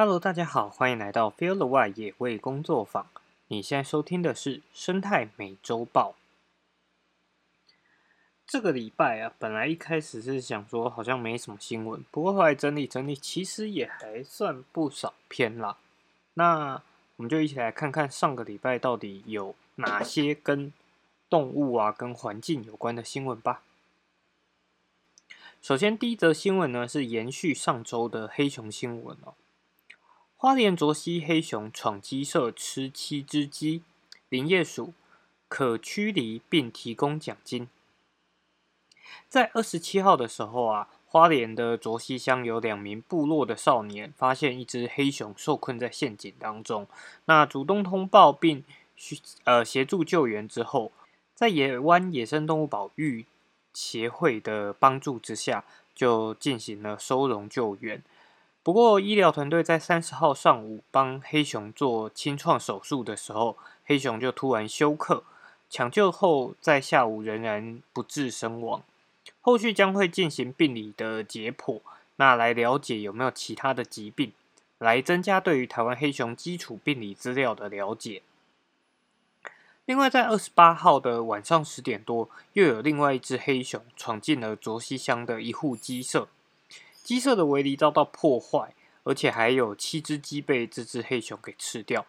Hello，大家好，欢迎来到 Feel the Wild 野味工作坊。你现在收听的是生态美洲豹。这个礼拜啊，本来一开始是想说好像没什么新闻，不过后来整理整理，其实也还算不少篇啦。那我们就一起来看看上个礼拜到底有哪些跟动物啊、跟环境有关的新闻吧。首先，第一则新闻呢是延续上周的黑熊新闻哦。花莲卓西黑熊闯鸡舍吃七只鸡，林业署可驱离并提供奖金。在二十七号的时候啊，花莲的卓西乡有两名部落的少年发现一只黑熊受困在陷阱当中，那主动通报并呃协助救援之后，在野湾野生动物保育协会的帮助之下，就进行了收容救援。不过，医疗团队在三十号上午帮黑熊做清创手术的时候，黑熊就突然休克。抢救后，在下午仍然不治身亡。后续将会进行病理的解剖，那来了解有没有其他的疾病，来增加对于台湾黑熊基础病理资料的了解。另外，在二十八号的晚上十点多，又有另外一只黑熊闯进了卓西乡的一户鸡舍。鸡舍的围篱遭到破坏，而且还有七只鸡被这只黑熊给吃掉。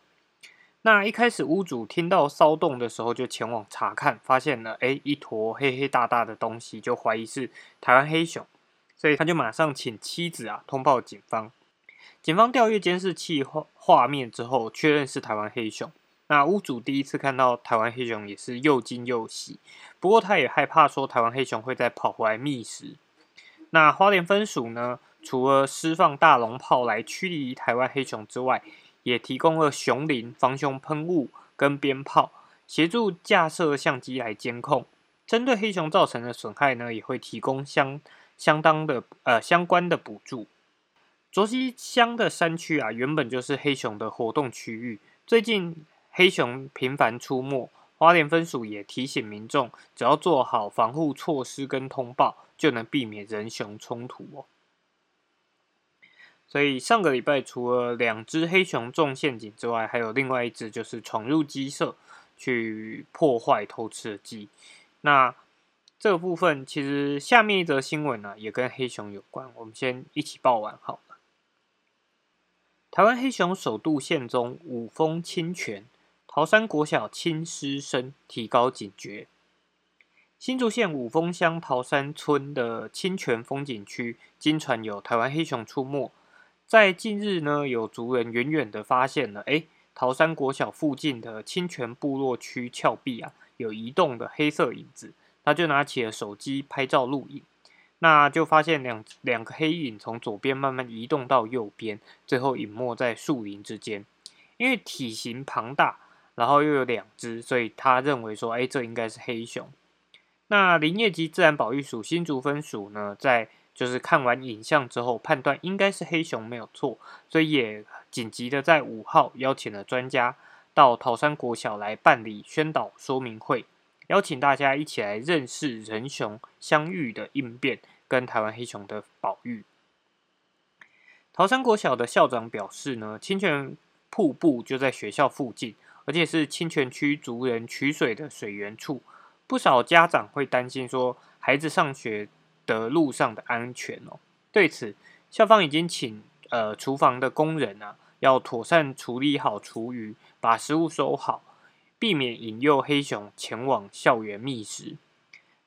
那一开始屋主听到骚动的时候，就前往查看，发现了哎一坨黑黑大大的东西，就怀疑是台湾黑熊，所以他就马上请妻子啊通报警方。警方调阅监视器画画面之后，确认是台湾黑熊。那屋主第一次看到台湾黑熊，也是又惊又喜，不过他也害怕说台湾黑熊会再跑回来觅食。那花莲分署呢？除了释放大龙炮来驱离台湾黑熊之外，也提供了熊林防熊喷雾跟鞭炮，协助架设相机来监控。针对黑熊造成的损害呢，也会提供相相当的呃相关的补助。卓溪乡的山区啊，原本就是黑熊的活动区域，最近黑熊频繁出没。花莲分署也提醒民众，只要做好防护措施跟通报，就能避免人熊冲突哦。所以上个礼拜除了两只黑熊中陷阱之外，还有另外一只就是闯入鸡舍去破坏偷吃的鸡。那这个部分其实下面一则新闻呢，也跟黑熊有关，我们先一起报完好了。台湾黑熊首度现踪五峰清泉。桃山国小亲师生提高警觉。新竹县五峰乡桃山村的清泉风景区，经传有台湾黑熊出没。在近日呢，有族人远远的发现了，哎，桃山国小附近的清泉部落区峭壁啊，有移动的黑色影子。他就拿起了手机拍照录影，那就发现两两个黑影从左边慢慢移动到右边，最后隐没在树林之间。因为体型庞大。然后又有两只，所以他认为说，哎，这应该是黑熊。那林业及自然保育署新竹分署呢，在就是看完影像之后，判断应该是黑熊没有错，所以也紧急的在五号邀请了专家到桃山国小来办理宣导说明会，邀请大家一起来认识人熊相遇的应变跟台湾黑熊的保育。桃山国小的校长表示呢，清泉瀑布就在学校附近。而且是清泉区族人取水的水源处，不少家长会担心说孩子上学的路上的安全哦。对此，校方已经请呃厨房的工人啊，要妥善处理好厨余，把食物收好，避免引诱黑熊前往校园觅食。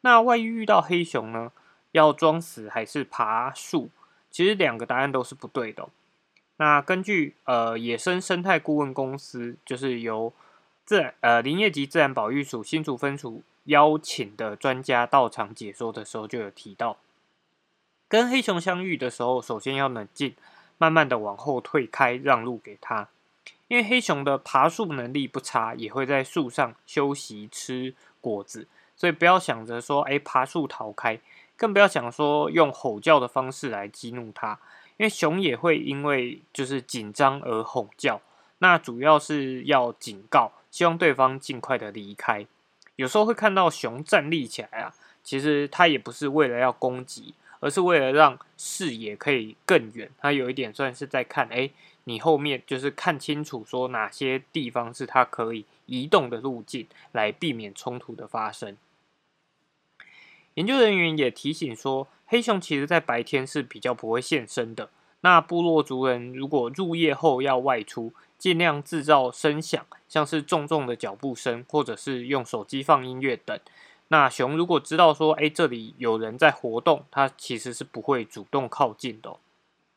那万一遇到黑熊呢，要装死还是爬树？其实两个答案都是不对的。那根据呃野生生态顾问公司，就是由自然呃林业及自然保育署新竹分署邀请的专家到场解说的时候，就有提到，跟黑熊相遇的时候，首先要冷静，慢慢的往后退开，让路给他。因为黑熊的爬树能力不差，也会在树上休息吃果子，所以不要想着说哎爬树逃开，更不要想说用吼叫的方式来激怒它。因为熊也会因为就是紧张而吼叫，那主要是要警告，希望对方尽快的离开。有时候会看到熊站立起来啊，其实它也不是为了要攻击，而是为了让视野可以更远。它有一点算是在看，哎，你后面就是看清楚说哪些地方是它可以移动的路径，来避免冲突的发生。研究人员也提醒说，黑熊其实在白天是比较不会现身的。那部落族人如果入夜后要外出，尽量制造声响，像是重重的脚步声，或者是用手机放音乐等。那熊如果知道说，哎，这里有人在活动，它其实是不会主动靠近的。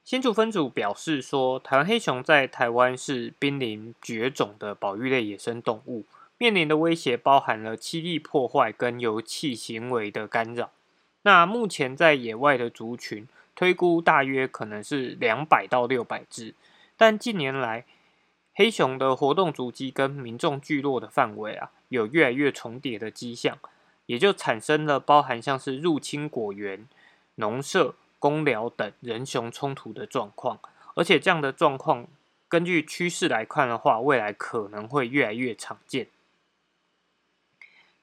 新竹分组表示说，台湾黑熊在台湾是濒临绝种的保育类野生动物，面临的威胁包含了栖地破坏跟油气行为的干扰。那目前在野外的族群推估大约可能是两百到六百只，但近年来黑熊的活动足迹跟民众聚落的范围啊，有越来越重叠的迹象，也就产生了包含像是入侵果园、农舍。公寮等人熊冲突的状况，而且这样的状况，根据趋势来看的话，未来可能会越来越常见。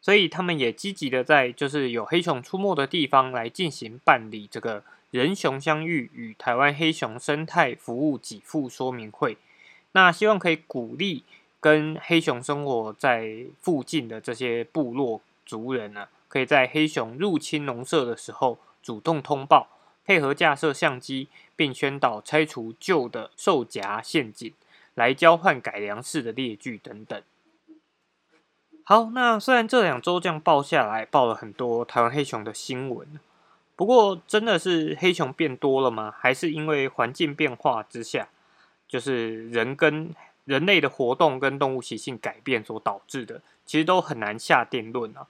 所以他们也积极的在就是有黑熊出没的地方来进行办理这个人熊相遇与台湾黑熊生态服务给付说明会。那希望可以鼓励跟黑熊生活在附近的这些部落族人呢，可以在黑熊入侵农舍的时候主动通报。配合架设相机，并宣导拆除旧的兽夹陷阱，来交换改良式的猎具等等。好，那虽然这两周这样报下来，报了很多台湾黑熊的新闻，不过真的是黑熊变多了吗？还是因为环境变化之下，就是人跟人类的活动跟动物习性改变所导致的？其实都很难下定论啊。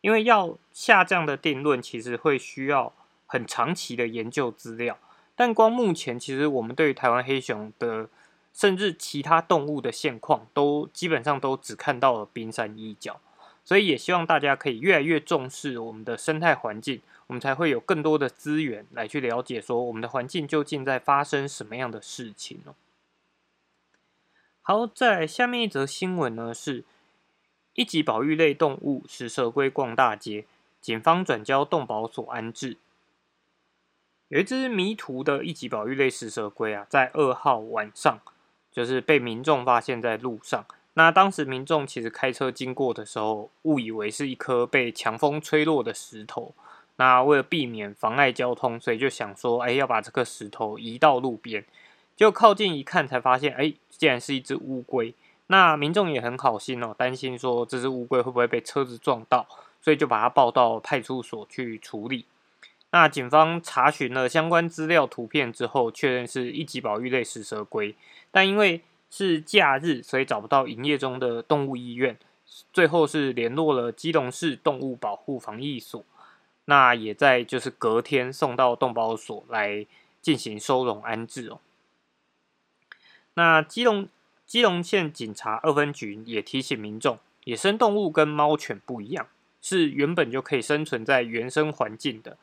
因为要下这样的定论，其实会需要。很长期的研究资料，但光目前，其实我们对于台湾黑熊的，甚至其他动物的现况，都基本上都只看到了冰山一角。所以也希望大家可以越来越重视我们的生态环境，我们才会有更多的资源来去了解说我们的环境究竟在发生什么样的事情哦。好，在下面一则新闻呢，是一级保育类动物食蛇龟逛大街，警方转交动保所安置。有一只迷途的一级保育类食蛇龟啊，在二号晚上，就是被民众发现在路上。那当时民众其实开车经过的时候，误以为是一颗被强风吹落的石头。那为了避免妨碍交通，所以就想说，哎，要把这颗石头移到路边。就靠近一看，才发现，哎，竟然是一只乌龟。那民众也很好心哦，担心说这只乌龟会不会被车子撞到，所以就把它抱到派出所去处理。那警方查询了相关资料、图片之后，确认是一级保育类食蛇龟，但因为是假日，所以找不到营业中的动物医院。最后是联络了基隆市动物保护防疫所，那也在就是隔天送到动保所来进行收容安置哦。那基隆基隆县警察二分局也提醒民众，野生动物跟猫犬不一样，是原本就可以生存在原生环境的。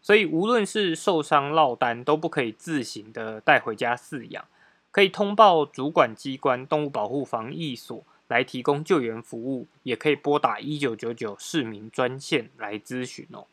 所以，无论是受伤落单，都不可以自行的带回家饲养，可以通报主管机关动物保护防疫所来提供救援服务，也可以拨打一九九九市民专线来咨询哦。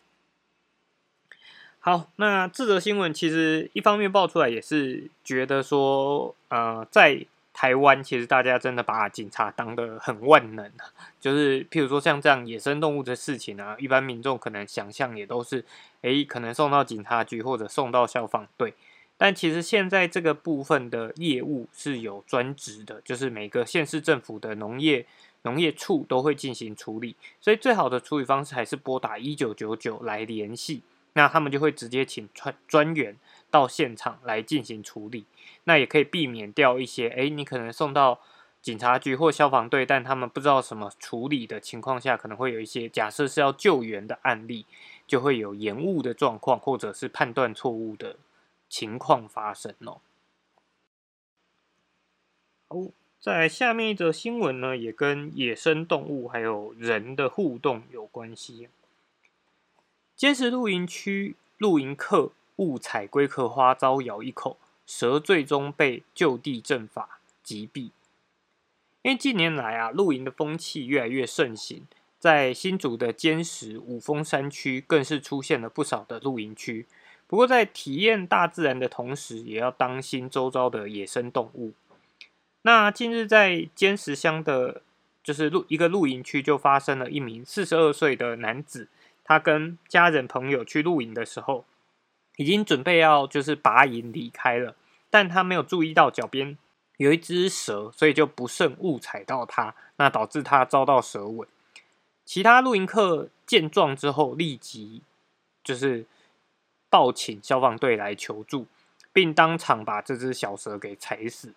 好，那这则新闻其实一方面爆出来，也是觉得说，呃，在。台湾其实大家真的把警察当得很万能啊，就是譬如说像这样野生动物的事情啊，一般民众可能想象也都是，诶，可能送到警察局或者送到消防队，但其实现在这个部分的业务是有专职的，就是每个县市政府的农业农业处都会进行处理，所以最好的处理方式还是拨打一九九九来联系，那他们就会直接请专专员到现场来进行处理。那也可以避免掉一些，哎，你可能送到警察局或消防队，但他们不知道什么处理的情况下，可能会有一些假设是要救援的案例，就会有延误的状况，或者是判断错误的情况发生哦。好，在下面一则新闻呢，也跟野生动物还有人的互动有关系。坚实露营区露营客误采龟壳花遭咬一口。蛇最终被就地正法击毙。因为近年来啊，露营的风气越来越盛行，在新竹的坚石五峰山区更是出现了不少的露营区。不过在体验大自然的同时，也要当心周遭的野生动物。那近日在尖石乡的，就是露一个露营区，就发生了一名四十二岁的男子，他跟家人朋友去露营的时候，已经准备要就是拔营离开了，但他没有注意到脚边有一只蛇，所以就不慎误踩到它，那导致他遭到蛇尾。其他露营客见状之后，立即就是报请消防队来求助，并当场把这只小蛇给踩死。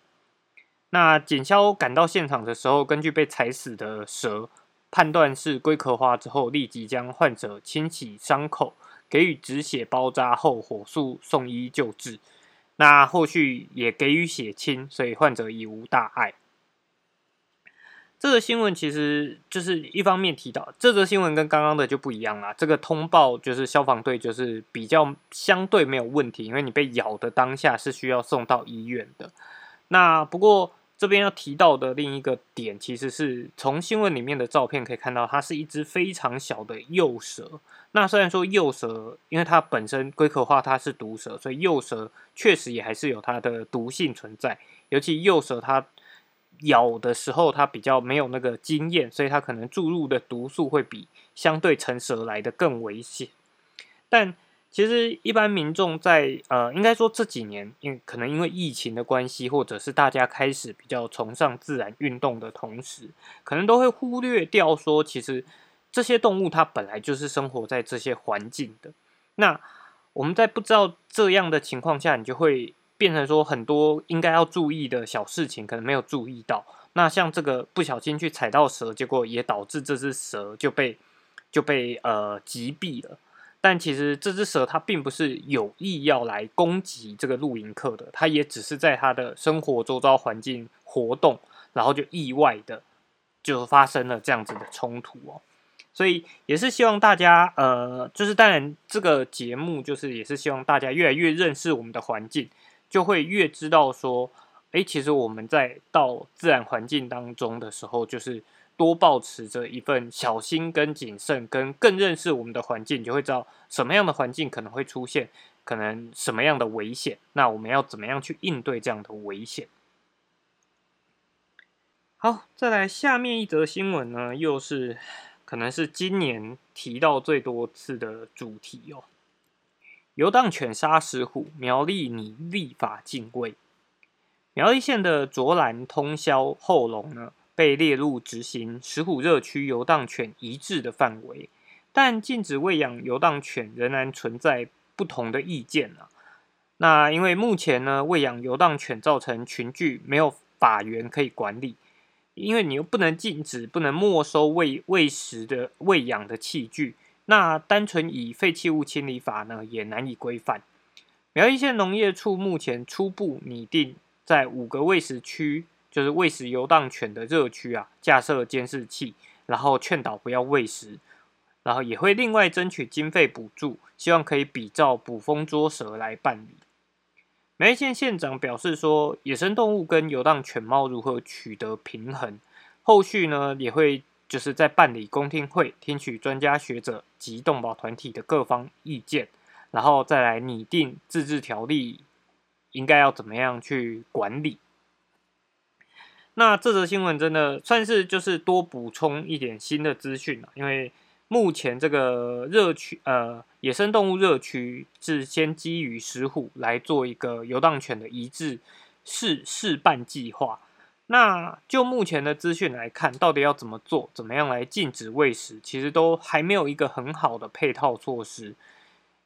那警消赶到现场的时候，根据被踩死的蛇判断是龟壳花之后，立即将患者清洗伤口，给予止血包扎后，火速送医救治。那后续也给予血清，所以患者已无大碍。这个新闻其实就是一方面提到，这则新闻跟刚刚的就不一样啦。这个通报就是消防队就是比较相对没有问题，因为你被咬的当下是需要送到医院的。那不过这边要提到的另一个点，其实是从新闻里面的照片可以看到，它是一只非常小的幼蛇。那虽然说幼蛇，因为它本身龟壳化它是毒蛇，所以幼蛇确实也还是有它的毒性存在。尤其幼蛇它。咬的时候，它比较没有那个经验，所以它可能注入的毒素会比相对成蛇来的更危险。但其实一般民众在呃，应该说这几年，因可能因为疫情的关系，或者是大家开始比较崇尚自然运动的同时，可能都会忽略掉说，其实这些动物它本来就是生活在这些环境的。那我们在不知道这样的情况下，你就会。变成说很多应该要注意的小事情，可能没有注意到。那像这个不小心去踩到蛇，结果也导致这只蛇就被就被呃击毙了。但其实这只蛇它并不是有意要来攻击这个露营客的，它也只是在它的生活周遭环境活动，然后就意外的就发生了这样子的冲突哦。所以也是希望大家呃，就是当然这个节目就是也是希望大家越来越认识我们的环境。就会越知道说，哎，其实我们在到自然环境当中的时候，就是多保持着一份小心跟谨慎，跟更认识我们的环境，就会知道什么样的环境可能会出现，可能什么样的危险，那我们要怎么样去应对这样的危险？好，再来下面一则新闻呢，又是可能是今年提到最多次的主题哦。游荡犬杀石虎，苗栗拟立法禁喂。苗栗县的卓兰通霄后龙呢，被列入执行石虎热区游荡犬一致的范围，但禁止喂养游荡犬仍然存在不同的意见啊。那因为目前呢，喂养游荡犬造成群聚，没有法源可以管理，因为你又不能禁止、不能没收喂喂食的喂养的器具。那单纯以废弃物清理法呢，也难以规范。苗栗县农业处目前初步拟定，在五个喂食区，就是喂食游荡犬的热区啊，架设监视器，然后劝导不要喂食，然后也会另外争取经费补助，希望可以比照捕风捉蛇来办理。苗栗县县长表示说，野生动物跟游荡犬猫如何取得平衡，后续呢也会。就是在办理公听会，听取专家学者及动保团体的各方意见，然后再来拟定自治条例，应该要怎么样去管理。那这则新闻真的算是就是多补充一点新的资讯了，因为目前这个热区呃野生动物热区是先基于石虎来做一个游荡犬的移置试试办计划。那就目前的资讯来看，到底要怎么做，怎么样来禁止喂食，其实都还没有一个很好的配套措施。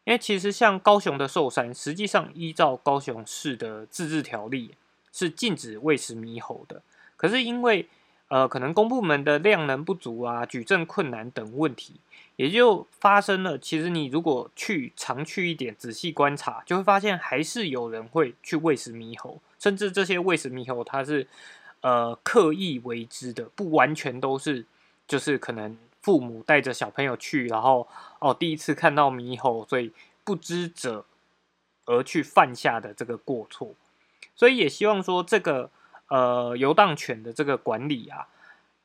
因为其实像高雄的寿山，实际上依照高雄市的自治条例是禁止喂食猕猴的。可是因为呃可能公部门的量能不足啊，举证困难等问题，也就发生了。其实你如果去常去一点，仔细观察，就会发现还是有人会去喂食猕猴，甚至这些喂食猕猴，它是。呃，刻意为之的，不完全都是，就是可能父母带着小朋友去，然后哦，第一次看到猕猴，所以不知者而去犯下的这个过错，所以也希望说这个呃游荡犬的这个管理啊，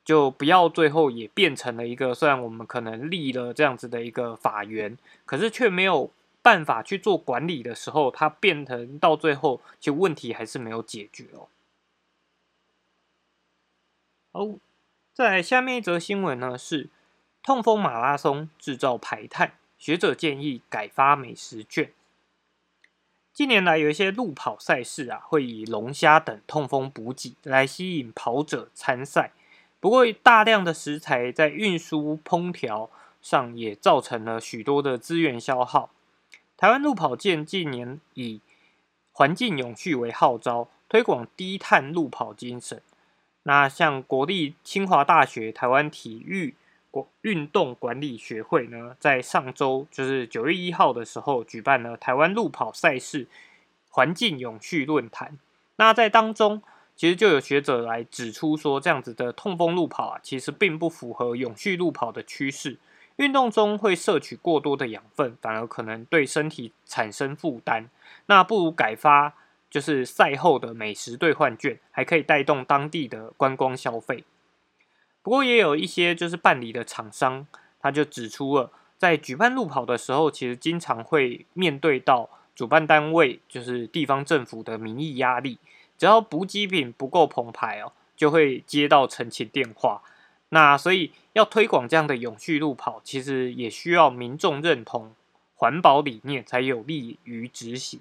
就不要最后也变成了一个，虽然我们可能立了这样子的一个法源，可是却没有办法去做管理的时候，它变成到最后，其实问题还是没有解决哦。哦，在下面一则新闻呢是痛风马拉松制造排碳，学者建议改发美食券。近年来有一些路跑赛事啊，会以龙虾等痛风补给来吸引跑者参赛。不过，大量的食材在运输、烹调上也造成了许多的资源消耗。台湾路跑界近年以环境永续为号召，推广低碳路跑精神。那像国立清华大学台湾体育国运动管理学会呢，在上周就是九月一号的时候，举办了台湾路跑赛事环境永续论坛。那在当中，其实就有学者来指出说，这样子的痛风路跑啊，其实并不符合永续路跑的趋势。运动中会摄取过多的养分，反而可能对身体产生负担。那不如改发就是赛后的美食兑换券，还可以带动当地的观光消费。不过也有一些就是办理的厂商，他就指出了，在举办路跑的时候，其实经常会面对到主办单位就是地方政府的民意压力。只要补给品不够澎湃哦，就会接到澄清电话。那所以要推广这样的永续路跑，其实也需要民众认同环保理念，才有利于执行。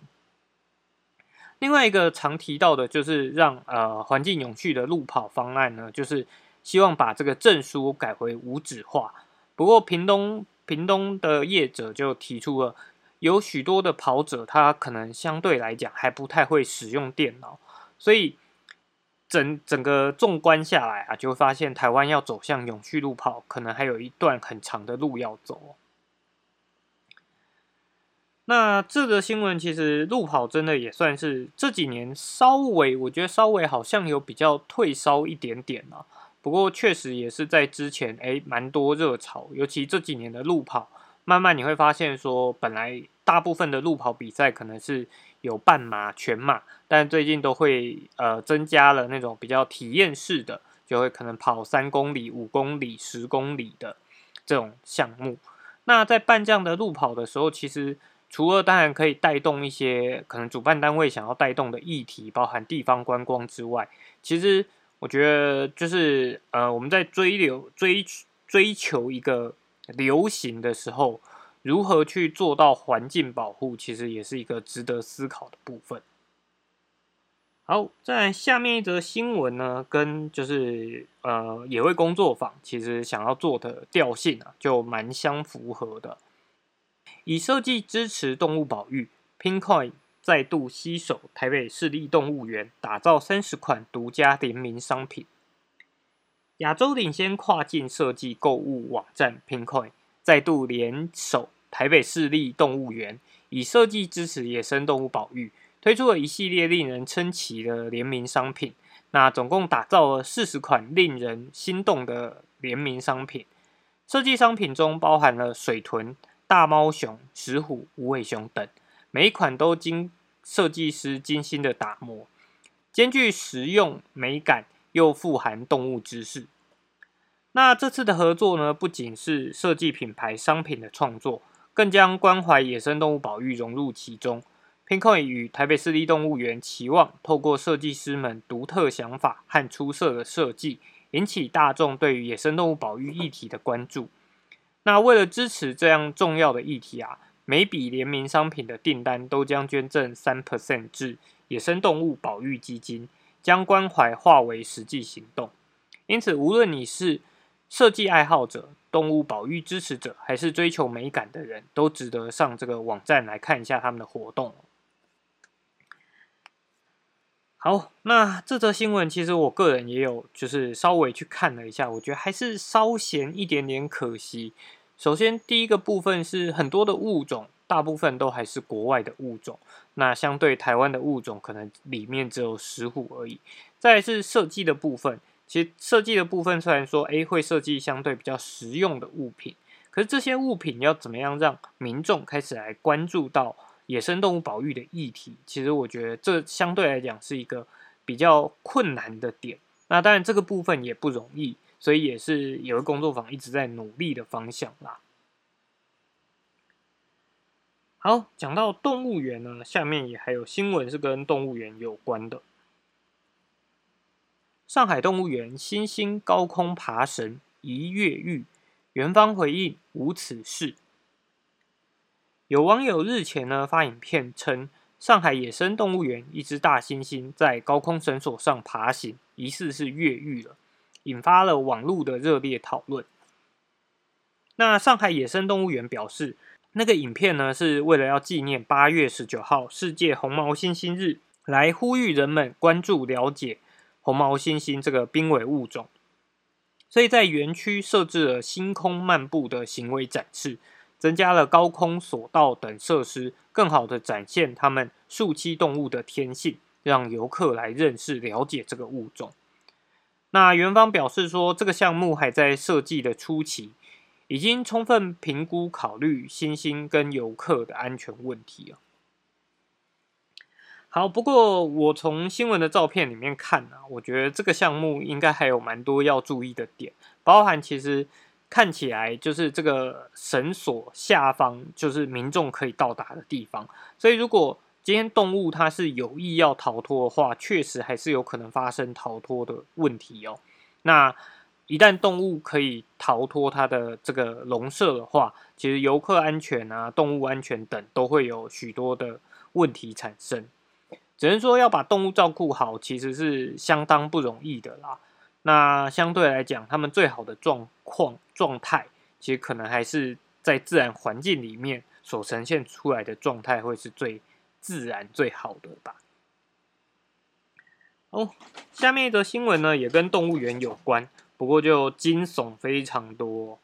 另外一个常提到的就是让呃环境永续的路跑方案呢，就是希望把这个证书改回无纸化。不过屏东屏东的业者就提出了，有许多的跑者他可能相对来讲还不太会使用电脑。所以整整个纵观下来啊，就发现台湾要走向永续路跑，可能还有一段很长的路要走。那这个新闻其实路跑真的也算是这几年稍微，我觉得稍微好像有比较退烧一点点啊。不过确实也是在之前哎蛮多热潮，尤其这几年的路跑，慢慢你会发现说，本来大部分的路跑比赛可能是。有半马、全马，但最近都会呃增加了那种比较体验式的，就会可能跑三公里、五公里、十公里的这种项目。那在办这样的路跑的时候，其实除了当然可以带动一些可能主办单位想要带动的议题，包含地方观光之外，其实我觉得就是呃我们在追流追追求一个流行的时候。如何去做到环境保护，其实也是一个值得思考的部分。好，在下面一则新闻呢，跟就是呃野味工作坊其实想要做的调性啊，就蛮相符合的。以设计支持动物保育，Pinkcoin 再度携手台北市立动物园，打造三十款独家联名商品。亚洲领先跨境设计购物网站 Pinkcoin。再度联手台北市立动物园，以设计支持野生动物保育，推出了一系列令人称奇的联名商品。那总共打造了四十款令人心动的联名商品。设计商品中包含了水豚、大猫熊、石虎、无尾熊等，每一款都经设计师精心的打磨，兼具实用美感又富含动物知识。那这次的合作呢，不仅是设计品牌商品的创作，更将关怀野生动物保育融入其中。Pinkoi 与台北市立动物园期望透过设计师们独特想法和出色的设计，引起大众对于野生动物保育议题的关注。那为了支持这样重要的议题啊，每笔联名商品的订单都将捐赠三 percent 至野生动物保育基金，将关怀化为实际行动。因此，无论你是设计爱好者、动物保育支持者，还是追求美感的人，都值得上这个网站来看一下他们的活动。好，那这则新闻其实我个人也有，就是稍微去看了一下，我觉得还是稍显一点点可惜。首先，第一个部分是很多的物种，大部分都还是国外的物种，那相对台湾的物种，可能里面只有石虎而已。再是设计的部分。其实设计的部分虽然说，哎，会设计相对比较实用的物品，可是这些物品要怎么样让民众开始来关注到野生动物保育的议题？其实我觉得这相对来讲是一个比较困难的点。那当然这个部分也不容易，所以也是有个工作坊一直在努力的方向啦。好，讲到动物园呢，下面也还有新闻是跟动物园有关的。上海动物园新兴高空爬绳一越狱，园方回应无此事。有网友日前呢发影片称，上海野生动物园一只大猩猩在高空绳索上爬行，疑似是越狱了，引发了网络的热烈讨论。那上海野生动物园表示，那个影片呢是为了要纪念八月十九号世界红毛猩猩日，来呼吁人们关注了解。红毛猩猩这个濒危物种，所以在园区设置了星空漫步的行为展示，增加了高空索道等设施，更好的展现它们树栖动物的天性，让游客来认识了解这个物种。那园方表示说，这个项目还在设计的初期，已经充分评估考虑猩猩跟游客的安全问题啊。好，不过我从新闻的照片里面看啊，我觉得这个项目应该还有蛮多要注意的点，包含其实看起来就是这个绳索下方就是民众可以到达的地方，所以如果今天动物它是有意要逃脱的话，确实还是有可能发生逃脱的问题哦。那一旦动物可以逃脱它的这个笼舍的话，其实游客安全啊、动物安全等都会有许多的问题产生。只能说要把动物照顾好，其实是相当不容易的啦。那相对来讲，他们最好的状况状态，其实可能还是在自然环境里面所呈现出来的状态，会是最自然、最好的吧。哦，下面一则新闻呢，也跟动物园有关，不过就惊悚非常多。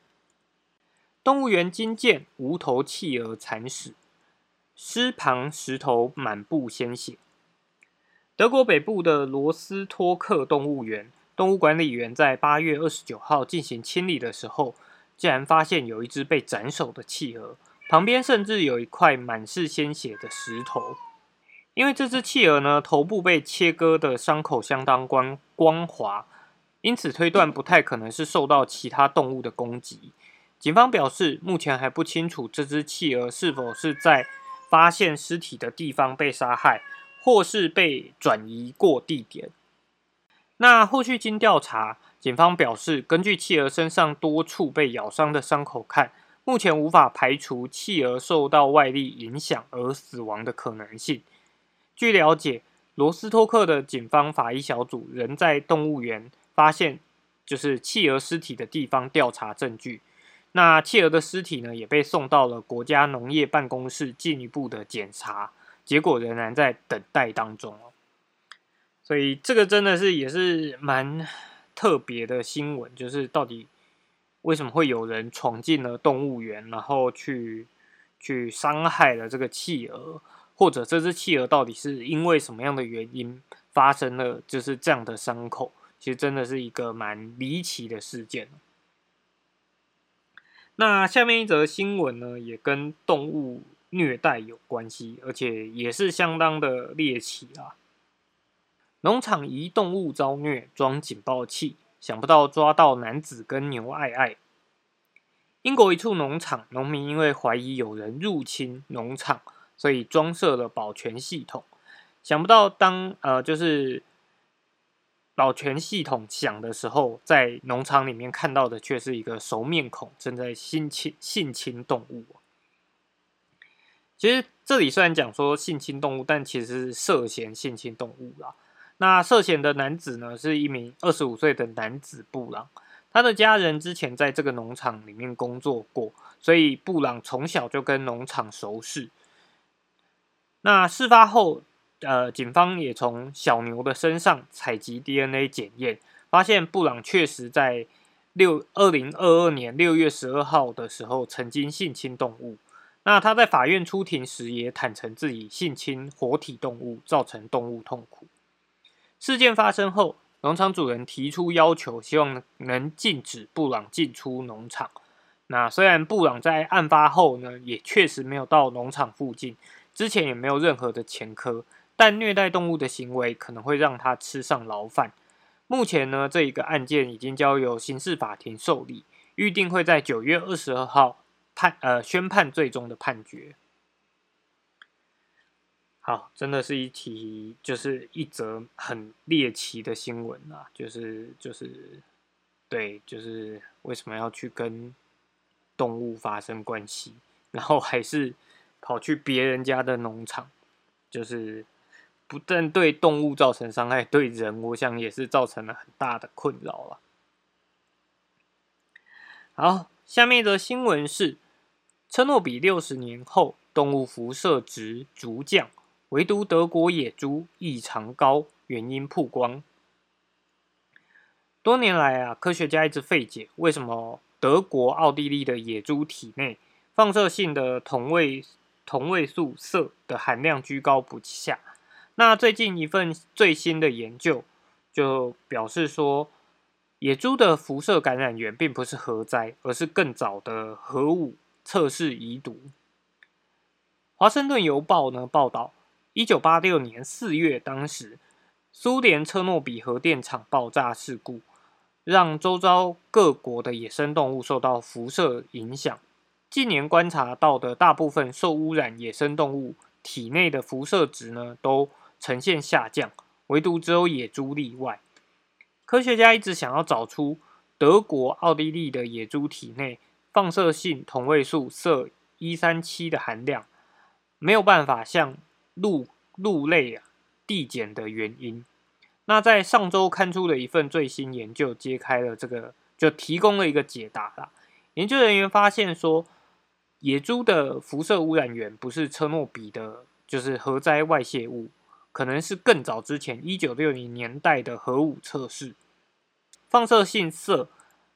动物园惊见无头企鹅惨死，尸旁石头满布鲜血。德国北部的罗斯托克动物园动物管理员在八月二十九号进行清理的时候，竟然发现有一只被斩首的企鹅，旁边甚至有一块满是鲜血的石头。因为这只企鹅呢，头部被切割的伤口相当光光滑，因此推断不太可能是受到其他动物的攻击。警方表示，目前还不清楚这只企鹅是否是在发现尸体的地方被杀害。或是被转移过地点。那后续经调查，警方表示，根据企鹅身上多处被咬伤的伤口看，目前无法排除企鹅受到外力影响而死亡的可能性。据了解，罗斯托克的警方法医小组仍在动物园发现就是企鹅尸体的地方调查证据。那企鹅的尸体呢，也被送到了国家农业办公室进一步的检查。结果仍然在等待当中哦，所以这个真的是也是蛮特别的新闻，就是到底为什么会有人闯进了动物园，然后去去伤害了这个企鹅，或者这只企鹅到底是因为什么样的原因发生了就是这样的伤口？其实真的是一个蛮离奇的事件。那下面一则新闻呢，也跟动物。虐待有关系，而且也是相当的猎奇啊！农场移动物遭虐，装警报器，想不到抓到男子跟牛爱爱。英国一处农场，农民因为怀疑有人入侵农场，所以装设了保全系统。想不到当呃就是保全系统响的时候，在农场里面看到的却是一个熟面孔，正在性侵性侵动物。其实这里虽然讲说性侵动物，但其实是涉嫌性侵动物啦。那涉嫌的男子呢，是一名二十五岁的男子布朗。他的家人之前在这个农场里面工作过，所以布朗从小就跟农场熟识。那事发后，呃，警方也从小牛的身上采集 DNA 检验，发现布朗确实在六二零二二年六月十二号的时候曾经性侵动物。那他在法院出庭时也坦诚自己性侵活体动物，造成动物痛苦。事件发生后，农场主人提出要求，希望能禁止布朗进出农场。那虽然布朗在案发后呢，也确实没有到农场附近，之前也没有任何的前科，但虐待动物的行为可能会让他吃上牢饭。目前呢，这一个案件已经交由刑事法庭受理，预定会在九月二十二号。判呃宣判最终的判决。好，真的是一题，就是一则很猎奇的新闻啊，就是就是，对，就是为什么要去跟动物发生关系，然后还是跑去别人家的农场，就是不但对动物造成伤害，对人，我想也是造成了很大的困扰了。好，下面的新闻是，车诺比六十年后，动物辐射值逐降。唯独德国野猪异常高，原因曝光。多年来啊，科学家一直费解，为什么德国、奥地利的野猪体内放射性的同位同位素铯的含量居高不下？那最近一份最新的研究就表示说，野猪的辐射感染源并不是核灾，而是更早的核武测试遗毒。华盛顿邮报呢报道。一九八六年四月，当时苏联车诺比核电厂爆炸事故，让周遭各国的野生动物受到辐射影响。近年观察到的大部分受污染野生动物体内的辐射值呢，都呈现下降，唯独只有野猪例外。科学家一直想要找出德国、奥地利的野猪体内放射性同位素铯一三七的含量，没有办法像。鹿鹿类啊递减的原因，那在上周刊出的一份最新研究揭开了这个，就提供了一个解答啦。研究人员发现说，野猪的辐射污染源不是车诺比的，就是核灾外泄物，可能是更早之前一九六零年代的核武测试。放射性铯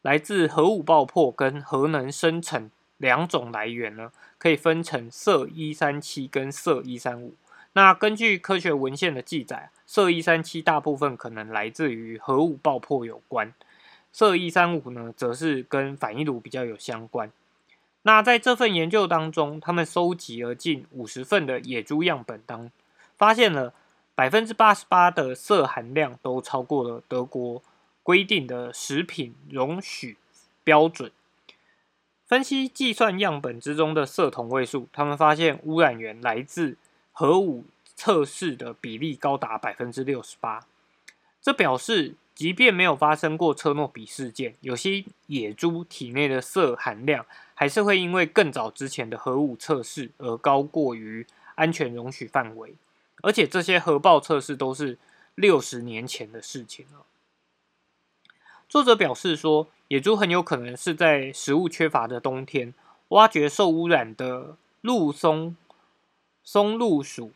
来自核武爆破跟核能生成两种来源呢，可以分成铯一三七跟铯一三五。那根据科学文献的记载，铯一三七大部分可能来自于核武爆破有关，铯一三五呢，则是跟反应炉比较有相关。那在这份研究当中，他们收集了近五十份的野猪样本当，发现了百分之八十八的铯含量都超过了德国规定的食品容许标准。分析计算样本之中的铯同位素，他们发现污染源来自。核武测试的比例高达百分之六十八，这表示，即便没有发生过车诺比事件，有些野猪体内的铯含量还是会因为更早之前的核武测试而高过于安全容许范围。而且这些核爆测试都是六十年前的事情了。作者表示说，野猪很有可能是在食物缺乏的冬天，挖掘受污染的陆松。松露鼠、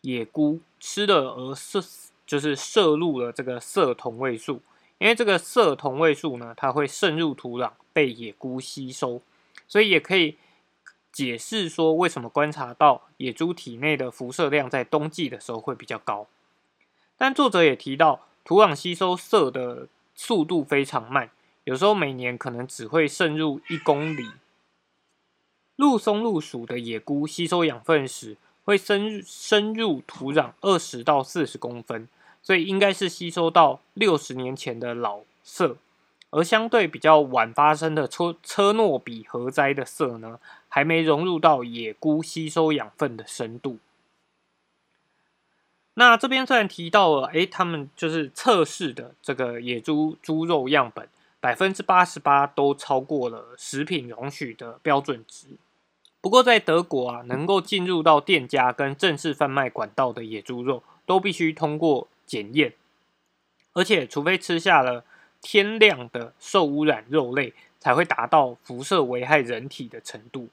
野菇吃了而摄，就是摄入了这个铯同位素。因为这个铯同位素呢，它会渗入土壤，被野菇吸收，所以也可以解释说，为什么观察到野猪体内的辐射量在冬季的时候会比较高。但作者也提到，土壤吸收铯的速度非常慢，有时候每年可能只会渗入一公里。鹿松露属的野菇吸收养分时，会深深入土壤二十到四十公分，所以应该是吸收到六十年前的老铯，而相对比较晚发生的车车诺比核灾的铯呢，还没融入到野菇吸收养分的深度。那这边虽然提到了，诶，他们就是测试的这个野猪猪肉样本，百分之八十八都超过了食品容许的标准值。不过，在德国啊，能够进入到店家跟正式贩卖管道的野猪肉，都必须通过检验，而且除非吃下了天量的受污染肉类，才会达到辐射危害人体的程度。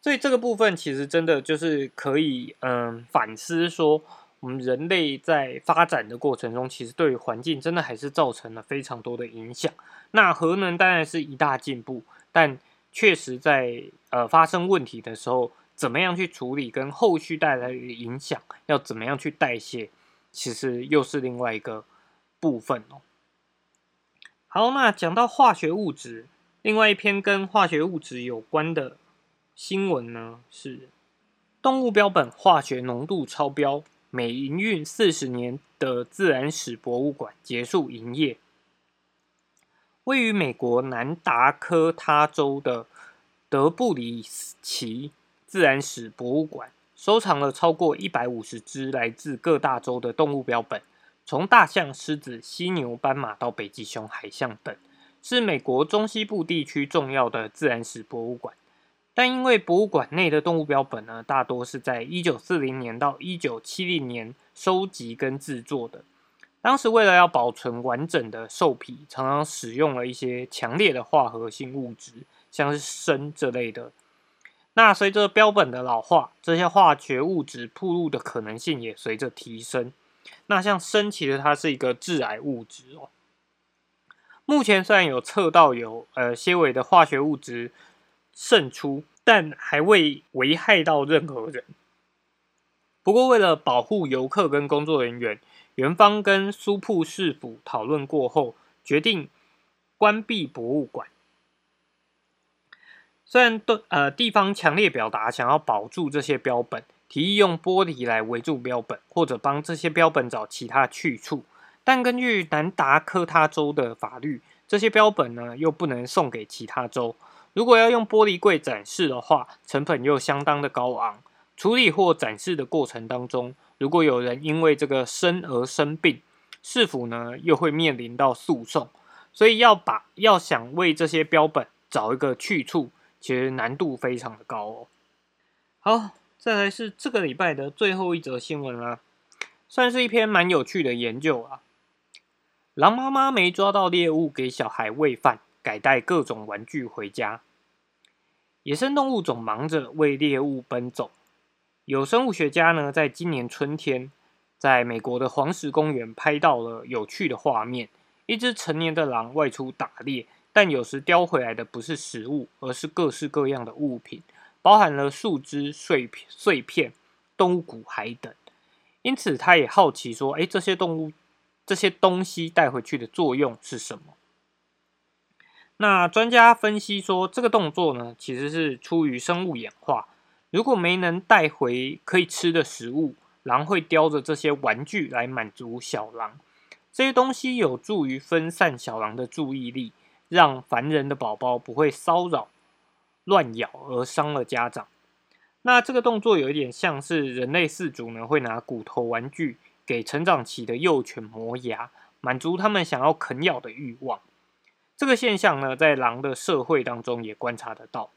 所以这个部分其实真的就是可以，嗯，反思说，我们人类在发展的过程中，其实对环境真的还是造成了非常多的影响。那核能当然是一大进步，但确实，在呃发生问题的时候，怎么样去处理，跟后续带来的影响，要怎么样去代谢，其实又是另外一个部分哦。好，那讲到化学物质，另外一篇跟化学物质有关的新闻呢，是动物标本化学浓度超标，每营运四十年的自然史博物馆结束营业。位于美国南达科他州的德布里奇自然史博物馆收藏了超过一百五十只来自各大洲的动物标本，从大象、狮子、犀牛、斑马到北极熊、海象等，是美国中西部地区重要的自然史博物馆。但因为博物馆内的动物标本呢，大多是在一九四零年到一九七零年收集跟制作的。当时为了要保存完整的兽皮，常常使用了一些强烈的化合性物质，像是砷这类的。那随着标本的老化，这些化学物质铺路的可能性也随着提升。那像砷，其实它是一个致癌物质哦。目前虽然有测到有呃些微的化学物质渗出，但还未危害到任何人。不过为了保护游客跟工作人员，元方跟苏铺市府讨论过后，决定关闭博物馆。虽然都呃地方强烈表达想要保住这些标本，提议用玻璃来围住标本，或者帮这些标本找其他去处，但根据南达科他州的法律，这些标本呢又不能送给其他州。如果要用玻璃柜展示的话，成本又相当的高昂。处理或展示的过程当中。如果有人因为这个生而生病，是否呢又会面临到诉讼？所以要把要想为这些标本找一个去处，其实难度非常的高哦。好，再来是这个礼拜的最后一则新闻啦，算是一篇蛮有趣的研究啊。狼妈妈没抓到猎物给小孩喂饭，改带各种玩具回家。野生动物总忙着为猎物奔走。有生物学家呢，在今年春天，在美国的黄石公园拍到了有趣的画面：一只成年的狼外出打猎，但有时叼回来的不是食物，而是各式各样的物品，包含了树枝、碎片、碎片、动物骨骸等。因此，他也好奇说：“哎，这些动物、这些东西带回去的作用是什么？”那专家分析说，这个动作呢，其实是出于生物演化。如果没能带回可以吃的食物，狼会叼着这些玩具来满足小狼。这些东西有助于分散小狼的注意力，让烦人的宝宝不会骚扰、乱咬而伤了家长。那这个动作有一点像是人类饲主呢会拿骨头玩具给成长期的幼犬磨牙，满足他们想要啃咬的欲望。这个现象呢，在狼的社会当中也观察得到。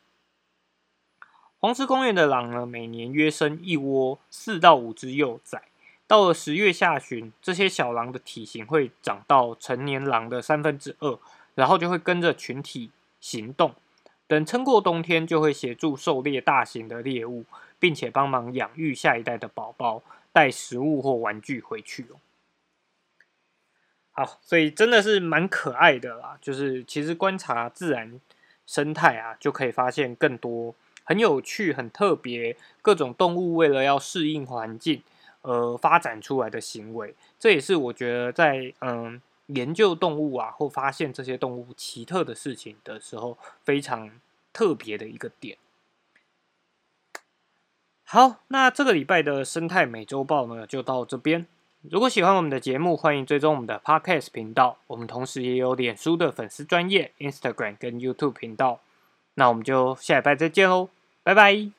黄石公园的狼呢，每年约生一窝四到五只幼崽。到了十月下旬，这些小狼的体型会长到成年狼的三分之二，然后就会跟着群体行动。等撑过冬天，就会协助狩猎大型的猎物，并且帮忙养育下一代的宝宝，带食物或玩具回去哦。好，所以真的是蛮可爱的啦。就是其实观察自然生态啊，就可以发现更多。很有趣、很特别，各种动物为了要适应环境而发展出来的行为，这也是我觉得在嗯研究动物啊，或发现这些动物奇特的事情的时候，非常特别的一个点。好，那这个礼拜的生态美洲豹呢，就到这边。如果喜欢我们的节目，欢迎追踪我们的 Podcast 频道。我们同时也有脸书的粉丝专业、Instagram 跟 YouTube 频道。那我们就下礼拜再见喽。拜拜。